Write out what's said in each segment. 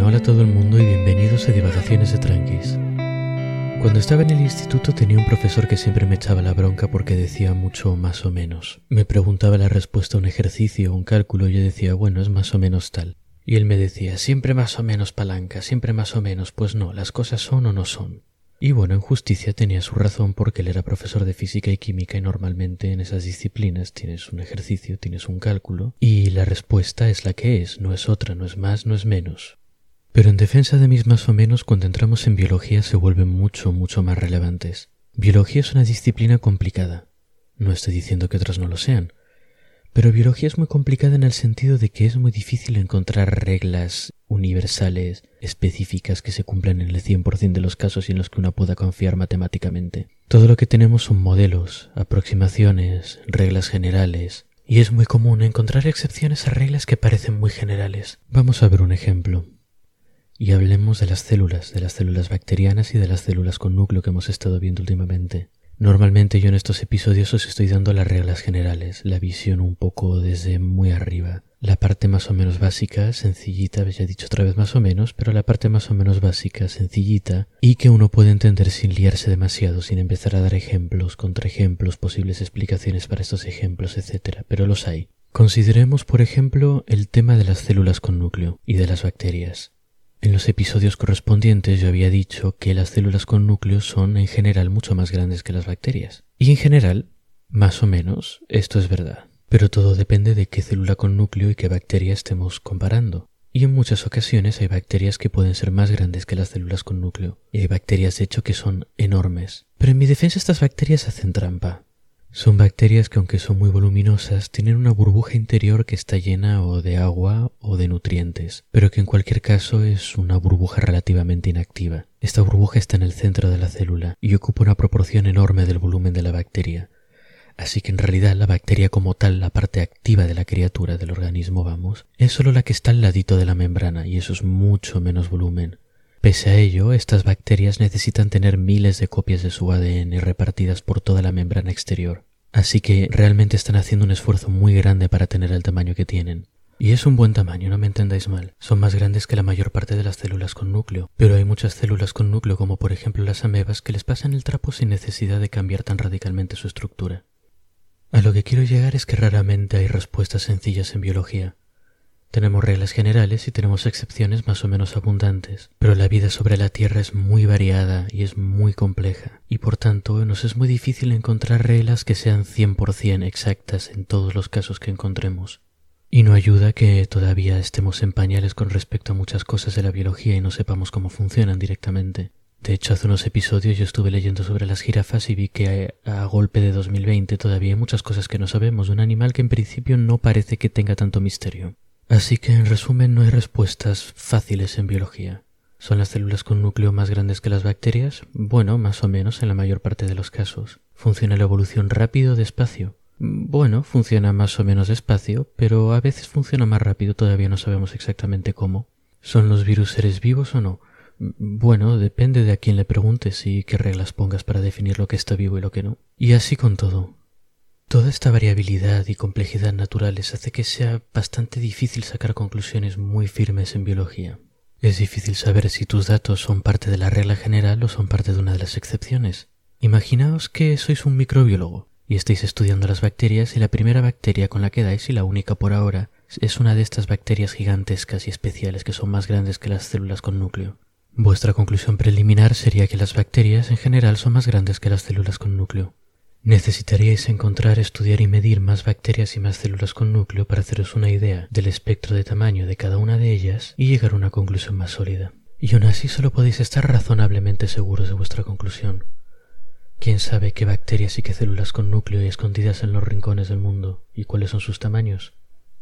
Bueno, hola a todo el mundo y bienvenidos a Divagaciones de Tranquis. Cuando estaba en el instituto tenía un profesor que siempre me echaba la bronca porque decía mucho más o menos. Me preguntaba la respuesta a un ejercicio o un cálculo y yo decía, bueno, es más o menos tal. Y él me decía, siempre más o menos palanca, siempre más o menos. Pues no, las cosas son o no son. Y bueno, en justicia tenía su razón porque él era profesor de física y química y normalmente en esas disciplinas tienes un ejercicio, tienes un cálculo y la respuesta es la que es, no es otra, no es más, no es menos. Pero en defensa de mis más o menos, cuando entramos en biología se vuelven mucho, mucho más relevantes. Biología es una disciplina complicada. No estoy diciendo que otras no lo sean. Pero biología es muy complicada en el sentido de que es muy difícil encontrar reglas universales, específicas, que se cumplan en el 100% de los casos y en los que uno pueda confiar matemáticamente. Todo lo que tenemos son modelos, aproximaciones, reglas generales, y es muy común encontrar excepciones a reglas que parecen muy generales. Vamos a ver un ejemplo y hablemos de las células, de las células bacterianas y de las células con núcleo que hemos estado viendo últimamente. Normalmente yo en estos episodios os estoy dando las reglas generales, la visión un poco desde muy arriba. La parte más o menos básica, sencillita, ya he dicho otra vez más o menos, pero la parte más o menos básica, sencillita, y que uno puede entender sin liarse demasiado, sin empezar a dar ejemplos, contraejemplos, posibles explicaciones para estos ejemplos, etc. Pero los hay. Consideremos, por ejemplo, el tema de las células con núcleo y de las bacterias. En los episodios correspondientes yo había dicho que las células con núcleos son en general mucho más grandes que las bacterias. Y en general, más o menos, esto es verdad. Pero todo depende de qué célula con núcleo y qué bacteria estemos comparando. Y en muchas ocasiones hay bacterias que pueden ser más grandes que las células con núcleo. Y hay bacterias de hecho que son enormes. Pero en mi defensa estas bacterias hacen trampa. Son bacterias que aunque son muy voluminosas, tienen una burbuja interior que está llena o de agua o de nutrientes, pero que en cualquier caso es una burbuja relativamente inactiva. Esta burbuja está en el centro de la célula y ocupa una proporción enorme del volumen de la bacteria. Así que en realidad la bacteria como tal, la parte activa de la criatura, del organismo, vamos, es solo la que está al ladito de la membrana y eso es mucho menos volumen. Pese a ello, estas bacterias necesitan tener miles de copias de su ADN repartidas por toda la membrana exterior. Así que realmente están haciendo un esfuerzo muy grande para tener el tamaño que tienen. Y es un buen tamaño, no me entendáis mal. Son más grandes que la mayor parte de las células con núcleo, pero hay muchas células con núcleo como por ejemplo las amebas que les pasan el trapo sin necesidad de cambiar tan radicalmente su estructura. A lo que quiero llegar es que raramente hay respuestas sencillas en biología. Tenemos reglas generales y tenemos excepciones más o menos abundantes, pero la vida sobre la Tierra es muy variada y es muy compleja, y por tanto nos es muy difícil encontrar reglas que sean 100% exactas en todos los casos que encontremos. Y no ayuda que todavía estemos en pañales con respecto a muchas cosas de la biología y no sepamos cómo funcionan directamente. De hecho, hace unos episodios yo estuve leyendo sobre las jirafas y vi que a, golpe de 2020 todavía hay muchas cosas que no sabemos de un animal que en principio no parece que tenga tanto misterio. Así que en resumen no hay respuestas fáciles en biología. ¿Son las células con núcleo más grandes que las bacterias? Bueno, más o menos en la mayor parte de los casos. ¿Funciona la evolución rápido o despacio? Bueno, funciona más o menos despacio, pero a veces funciona más rápido, todavía no sabemos exactamente cómo. ¿Son los virus seres vivos o no? Bueno, depende de a quién le preguntes y qué reglas pongas para definir lo que está vivo y lo que no. Y así con todo. Toda esta variabilidad y complejidad naturales hace que sea bastante difícil sacar conclusiones muy firmes en biología. Es difícil saber si tus datos son parte de la regla general o son parte de una de las excepciones. Imaginaos que sois un microbiólogo y estáis estudiando las bacterias y la primera bacteria con la que dais y la única por ahora es una de estas bacterias gigantescas y especiales que son más grandes que las células con núcleo. Vuestra conclusión preliminar sería que las bacterias en general son más grandes que las células con núcleo. Necesitaríais encontrar, estudiar y medir más bacterias y más células con núcleo para haceros una idea del espectro de tamaño de cada una de ellas y llegar a una conclusión más sólida. Y aún así solo podéis estar razonablemente seguros de vuestra conclusión. ¿Quién sabe qué bacterias y qué células con núcleo hay escondidas en los rincones del mundo y cuáles son sus tamaños?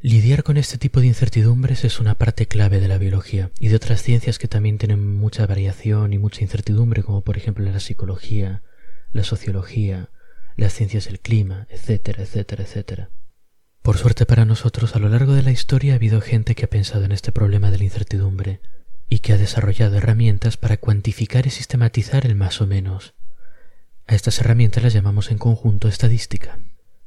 Lidiar con este tipo de incertidumbres es una parte clave de la biología y de otras ciencias que también tienen mucha variación y mucha incertidumbre, como por ejemplo la psicología, la sociología, las ciencias del clima, etcétera, etcétera, etcétera. Por suerte para nosotros, a lo largo de la historia ha habido gente que ha pensado en este problema de la incertidumbre y que ha desarrollado herramientas para cuantificar y sistematizar el más o menos. A estas herramientas las llamamos en conjunto estadística.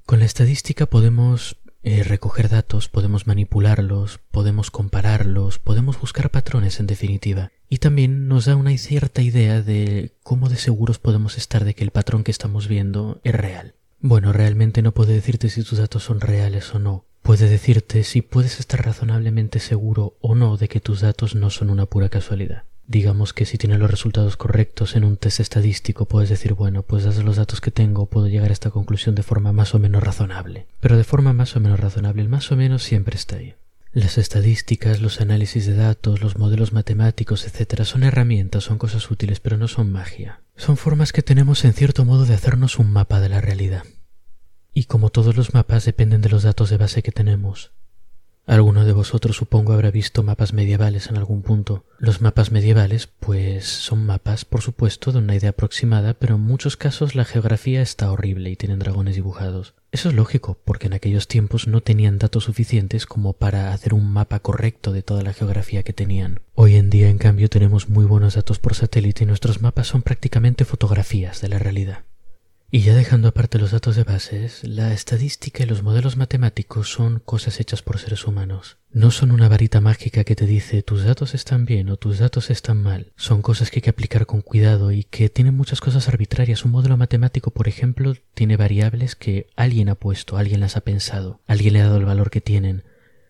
Con la estadística podemos eh, recoger datos, podemos manipularlos, podemos compararlos, podemos buscar patrones en definitiva. Y también nos da una cierta idea de cómo de seguros podemos estar de que el patrón que estamos viendo es real. Bueno, realmente no puede decirte si tus datos son reales o no. Puede decirte si puedes estar razonablemente seguro o no de que tus datos no son una pura casualidad. Digamos que si tienes los resultados correctos en un test estadístico, puedes decir, bueno, pues dados los datos que tengo, puedo llegar a esta conclusión de forma más o menos razonable. Pero de forma más o menos razonable, el más o menos siempre está ahí. Las estadísticas, los análisis de datos, los modelos matemáticos, etc. son herramientas, son cosas útiles, pero no son magia. Son formas que tenemos en cierto modo de hacernos un mapa de la realidad. Y como todos los mapas dependen de los datos de base que tenemos, Alguno de vosotros supongo habrá visto mapas medievales en algún punto. Los mapas medievales, pues, son mapas, por supuesto, de una idea aproximada, pero en muchos casos la geografía está horrible y tienen dragones dibujados. Eso es lógico, porque en aquellos tiempos no tenían datos suficientes como para hacer un mapa correcto de toda la geografía que tenían. Hoy en día, en cambio, tenemos muy buenos datos por satélite y nuestros mapas son prácticamente fotografías de la realidad. Y ya dejando aparte los datos de bases, la estadística y los modelos matemáticos son cosas hechas por seres humanos. No son una varita mágica que te dice tus datos están bien o tus datos están mal. Son cosas que hay que aplicar con cuidado y que tienen muchas cosas arbitrarias. Un modelo matemático, por ejemplo, tiene variables que alguien ha puesto, alguien las ha pensado, alguien le ha dado el valor que tienen.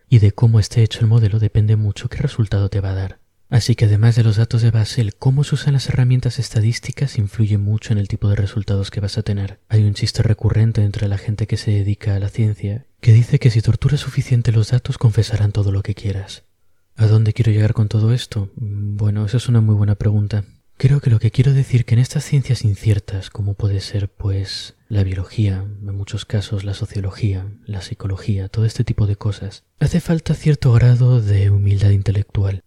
Y de cómo esté hecho el modelo depende mucho qué resultado te va a dar. Así que además de los datos de base, el cómo se usan las herramientas estadísticas influye mucho en el tipo de resultados que vas a tener. Hay un chiste recurrente entre la gente que se dedica a la ciencia que dice que si torturas suficiente los datos confesarán todo lo que quieras. ¿A dónde quiero llegar con todo esto? Bueno, esa es una muy buena pregunta. Creo que lo que quiero decir que en estas ciencias inciertas, como puede ser pues la biología, en muchos casos la sociología, la psicología, todo este tipo de cosas, hace falta cierto grado de humildad intelectual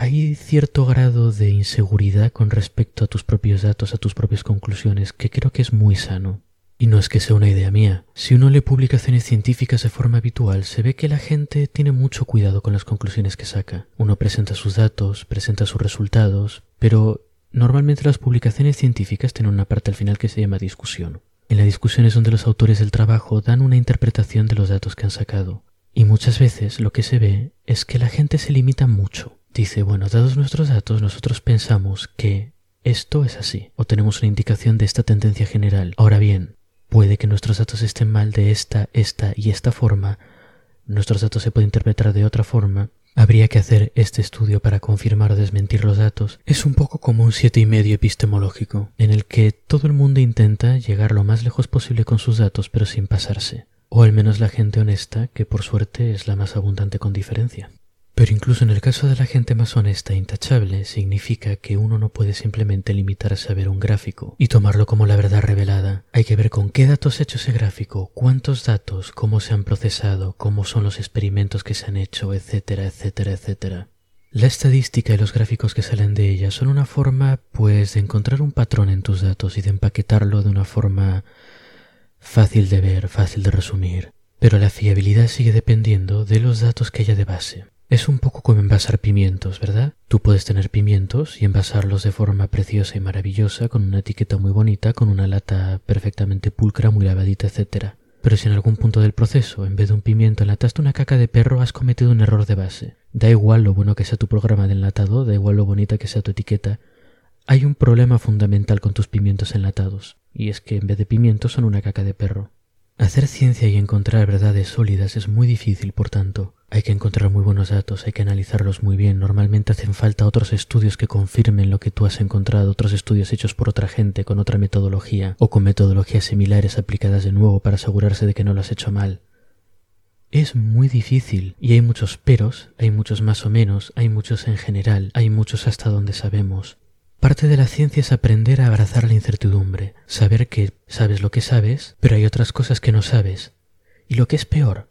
hay cierto grado de inseguridad con respecto a tus propios datos, a tus propias conclusiones, que creo que es muy sano. Y no es que sea una idea mía. Si uno lee publicaciones científicas de forma habitual, se ve que la gente tiene mucho cuidado con las conclusiones que saca. Uno presenta sus datos, presenta sus resultados, pero normalmente las publicaciones científicas tienen una parte al final que se llama discusión. En la discusión es donde los autores del trabajo dan una interpretación de los datos que han sacado. Y muchas veces lo que se ve es que la gente se limita mucho Dice, bueno, dados nuestros datos, nosotros pensamos que esto es así, o tenemos una indicación de esta tendencia general. Ahora bien, puede que nuestros datos estén mal de esta, esta y esta forma, nuestros datos se pueden interpretar de otra forma, habría que hacer este estudio para confirmar o desmentir los datos. Es un poco como un siete y medio epistemológico, en el que todo el mundo intenta llegar lo más lejos posible con sus datos, pero sin pasarse. O al menos la gente honesta, que por suerte es la más abundante con diferencia. Pero incluso en el caso de la gente más honesta e intachable, significa que uno no puede simplemente limitarse a ver un gráfico y tomarlo como la verdad revelada. Hay que ver con qué datos ha hecho ese gráfico, cuántos datos, cómo se han procesado, cómo son los experimentos que se han hecho, etcétera, etcétera, etcétera. La estadística y los gráficos que salen de ella son una forma, pues, de encontrar un patrón en tus datos y de empaquetarlo de una forma fácil de ver, fácil de resumir. Pero la fiabilidad sigue dependiendo de los datos que haya de base. Es un poco como envasar pimientos, ¿verdad? Tú puedes tener pimientos y envasarlos de forma preciosa y maravillosa, con una etiqueta muy bonita, con una lata perfectamente pulcra, muy lavadita, etc. Pero si en algún punto del proceso, en vez de un pimiento, enlataste una caca de perro, has cometido un error de base. Da igual lo bueno que sea tu programa de enlatado, da igual lo bonita que sea tu etiqueta. Hay un problema fundamental con tus pimientos enlatados, y es que en vez de pimientos son una caca de perro. Hacer ciencia y encontrar verdades sólidas es muy difícil, por tanto. Hay que encontrar muy buenos datos, hay que analizarlos muy bien. Normalmente hacen falta otros estudios que confirmen lo que tú has encontrado, otros estudios hechos por otra gente con otra metodología o con metodologías similares aplicadas de nuevo para asegurarse de que no lo has hecho mal. Es muy difícil y hay muchos peros, hay muchos más o menos, hay muchos en general, hay muchos hasta donde sabemos. Parte de la ciencia es aprender a abrazar la incertidumbre, saber que sabes lo que sabes, pero hay otras cosas que no sabes. Y lo que es peor,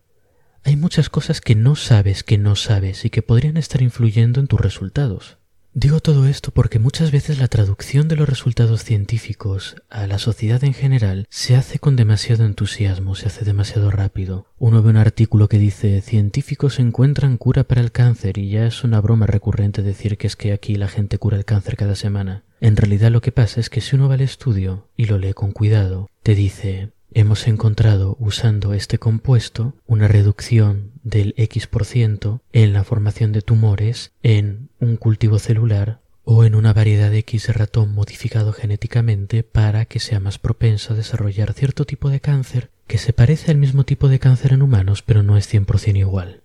hay muchas cosas que no sabes que no sabes y que podrían estar influyendo en tus resultados. Digo todo esto porque muchas veces la traducción de los resultados científicos a la sociedad en general se hace con demasiado entusiasmo, se hace demasiado rápido. Uno ve un artículo que dice científicos encuentran cura para el cáncer y ya es una broma recurrente decir que es que aquí la gente cura el cáncer cada semana. En realidad lo que pasa es que si uno va al estudio y lo lee con cuidado, te dice hemos encontrado usando este compuesto una reducción del X% en la formación de tumores en un cultivo celular o en una variedad X de ratón modificado genéticamente para que sea más propenso a desarrollar cierto tipo de cáncer que se parece al mismo tipo de cáncer en humanos pero no es 100% igual.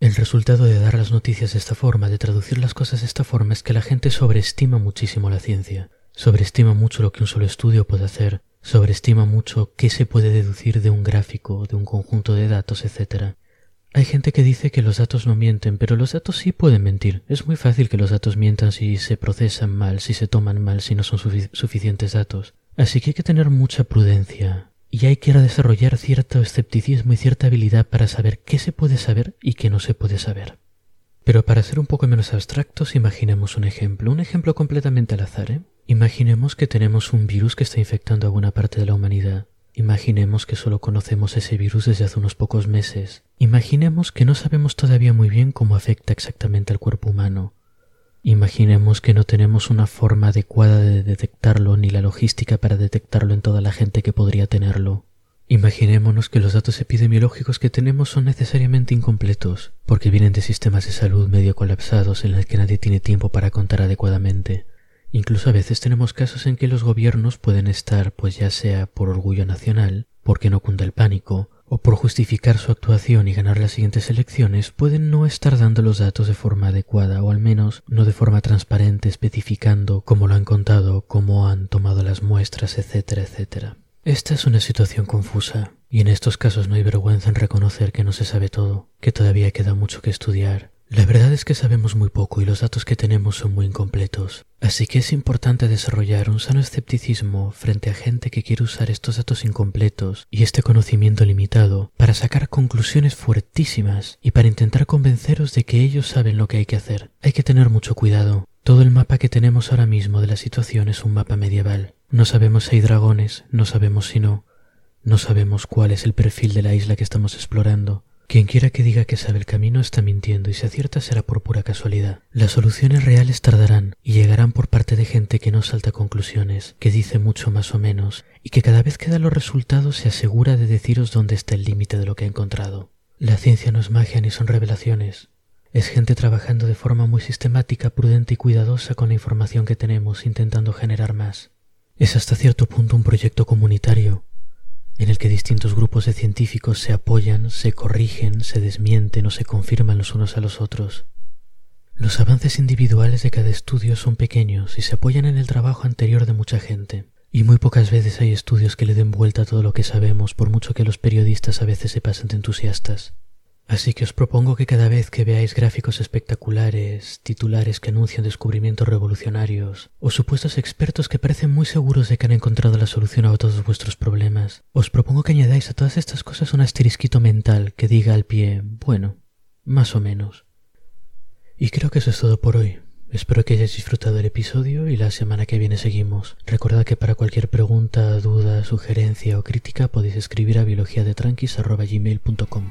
El resultado de dar las noticias de esta forma, de traducir las cosas de esta forma, es que la gente sobreestima muchísimo la ciencia, sobreestima mucho lo que un solo estudio puede hacer, sobreestima mucho qué se puede deducir de un gráfico, de un conjunto de datos, etc. Hay gente que dice que los datos no mienten, pero los datos sí pueden mentir. Es muy fácil que los datos mientan si se procesan mal, si se toman mal, si no son suficientes datos. Así que hay que tener mucha prudencia, y hay que desarrollar cierto escepticismo y cierta habilidad para saber qué se puede saber y qué no se puede saber. Pero para ser un poco menos abstractos, imaginemos un ejemplo, un ejemplo completamente al azar. ¿eh? Imaginemos que tenemos un virus que está infectando a buena parte de la humanidad. Imaginemos que solo conocemos ese virus desde hace unos pocos meses. Imaginemos que no sabemos todavía muy bien cómo afecta exactamente al cuerpo humano. Imaginemos que no tenemos una forma adecuada de detectarlo ni la logística para detectarlo en toda la gente que podría tenerlo. Imaginémonos que los datos epidemiológicos que tenemos son necesariamente incompletos, porque vienen de sistemas de salud medio colapsados en los que nadie tiene tiempo para contar adecuadamente. Incluso a veces tenemos casos en que los gobiernos pueden estar, pues ya sea por orgullo nacional, porque no cunda el pánico, o por justificar su actuación y ganar las siguientes elecciones, pueden no estar dando los datos de forma adecuada o al menos no de forma transparente especificando cómo lo han contado, cómo han tomado las muestras, etcétera, etcétera. Esta es una situación confusa, y en estos casos no hay vergüenza en reconocer que no se sabe todo, que todavía queda mucho que estudiar, la verdad es que sabemos muy poco y los datos que tenemos son muy incompletos, así que es importante desarrollar un sano escepticismo frente a gente que quiere usar estos datos incompletos y este conocimiento limitado para sacar conclusiones fuertísimas y para intentar convenceros de que ellos saben lo que hay que hacer. Hay que tener mucho cuidado. Todo el mapa que tenemos ahora mismo de la situación es un mapa medieval. No sabemos si hay dragones, no sabemos si no, no sabemos cuál es el perfil de la isla que estamos explorando, quien quiera que diga que sabe el camino está mintiendo y si acierta será por pura casualidad. Las soluciones reales tardarán y llegarán por parte de gente que no salta conclusiones, que dice mucho más o menos y que cada vez que da los resultados se asegura de deciros dónde está el límite de lo que ha encontrado. La ciencia no es magia ni son revelaciones. Es gente trabajando de forma muy sistemática, prudente y cuidadosa con la información que tenemos, intentando generar más. Es hasta cierto punto un proyecto comunitario, en el que distintos grupos de científicos se apoyan, se corrigen, se desmienten o se confirman los unos a los otros. Los avances individuales de cada estudio son pequeños y se apoyan en el trabajo anterior de mucha gente, y muy pocas veces hay estudios que le den vuelta a todo lo que sabemos, por mucho que los periodistas a veces se pasen de entusiastas. Así que os propongo que cada vez que veáis gráficos espectaculares, titulares que anuncian descubrimientos revolucionarios, o supuestos expertos que parecen muy seguros de que han encontrado la solución a todos vuestros problemas, os propongo que añadáis a todas estas cosas un asterisquito mental que diga al pie, bueno, más o menos. Y creo que eso es todo por hoy. Espero que hayáis disfrutado del episodio y la semana que viene seguimos. Recordad que para cualquier pregunta, duda, sugerencia o crítica podéis escribir a biologiadetranquis.gmail.com.